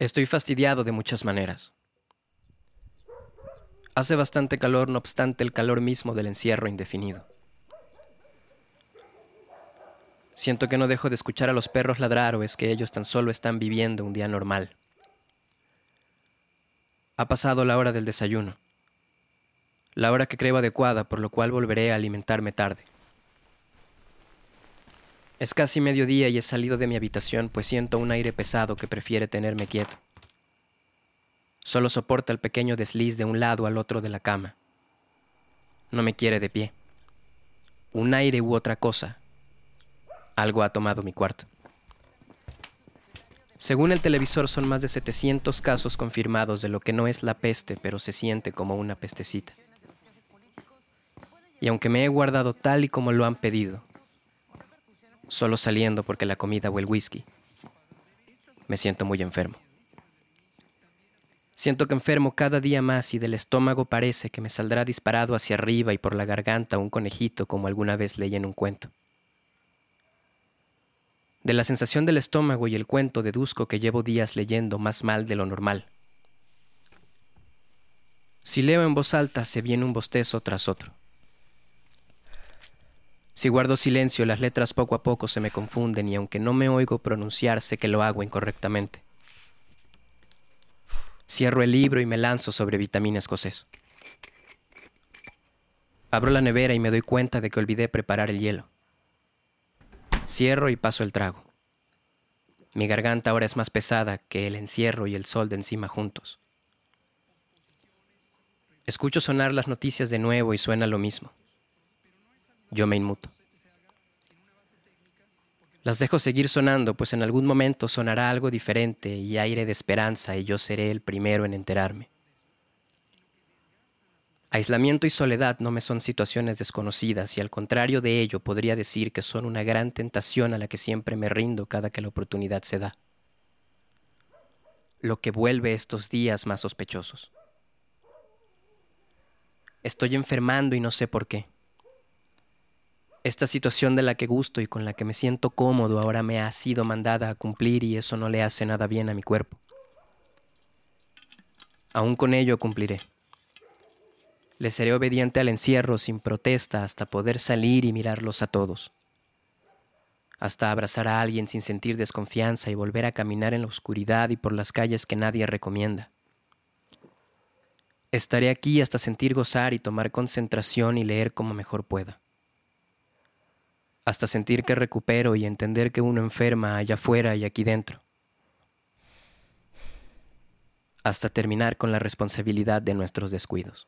Estoy fastidiado de muchas maneras. Hace bastante calor, no obstante el calor mismo del encierro indefinido. Siento que no dejo de escuchar a los perros ladrar o es que ellos tan solo están viviendo un día normal. Ha pasado la hora del desayuno, la hora que creo adecuada, por lo cual volveré a alimentarme tarde. Es casi mediodía y he salido de mi habitación pues siento un aire pesado que prefiere tenerme quieto. Solo soporta el pequeño desliz de un lado al otro de la cama. No me quiere de pie. Un aire u otra cosa. Algo ha tomado mi cuarto. Según el televisor son más de 700 casos confirmados de lo que no es la peste, pero se siente como una pestecita. Y aunque me he guardado tal y como lo han pedido, solo saliendo porque la comida o el whisky. Me siento muy enfermo. Siento que enfermo cada día más y del estómago parece que me saldrá disparado hacia arriba y por la garganta un conejito como alguna vez leí en un cuento. De la sensación del estómago y el cuento deduzco que llevo días leyendo más mal de lo normal. Si leo en voz alta se viene un bostezo tras otro. Si guardo silencio, las letras poco a poco se me confunden y aunque no me oigo pronunciar, sé que lo hago incorrectamente. Cierro el libro y me lanzo sobre vitamina escocés. Abro la nevera y me doy cuenta de que olvidé preparar el hielo. Cierro y paso el trago. Mi garganta ahora es más pesada que el encierro y el sol de encima juntos. Escucho sonar las noticias de nuevo y suena lo mismo yo me inmuto. Las dejo seguir sonando, pues en algún momento sonará algo diferente y aire de esperanza y yo seré el primero en enterarme. Aislamiento y soledad no me son situaciones desconocidas y al contrario de ello podría decir que son una gran tentación a la que siempre me rindo cada que la oportunidad se da. Lo que vuelve estos días más sospechosos. Estoy enfermando y no sé por qué. Esta situación de la que gusto y con la que me siento cómodo ahora me ha sido mandada a cumplir y eso no le hace nada bien a mi cuerpo. Aún con ello cumpliré. Le seré obediente al encierro sin protesta hasta poder salir y mirarlos a todos. Hasta abrazar a alguien sin sentir desconfianza y volver a caminar en la oscuridad y por las calles que nadie recomienda. Estaré aquí hasta sentir gozar y tomar concentración y leer como mejor pueda hasta sentir que recupero y entender que uno enferma allá afuera y aquí dentro, hasta terminar con la responsabilidad de nuestros descuidos.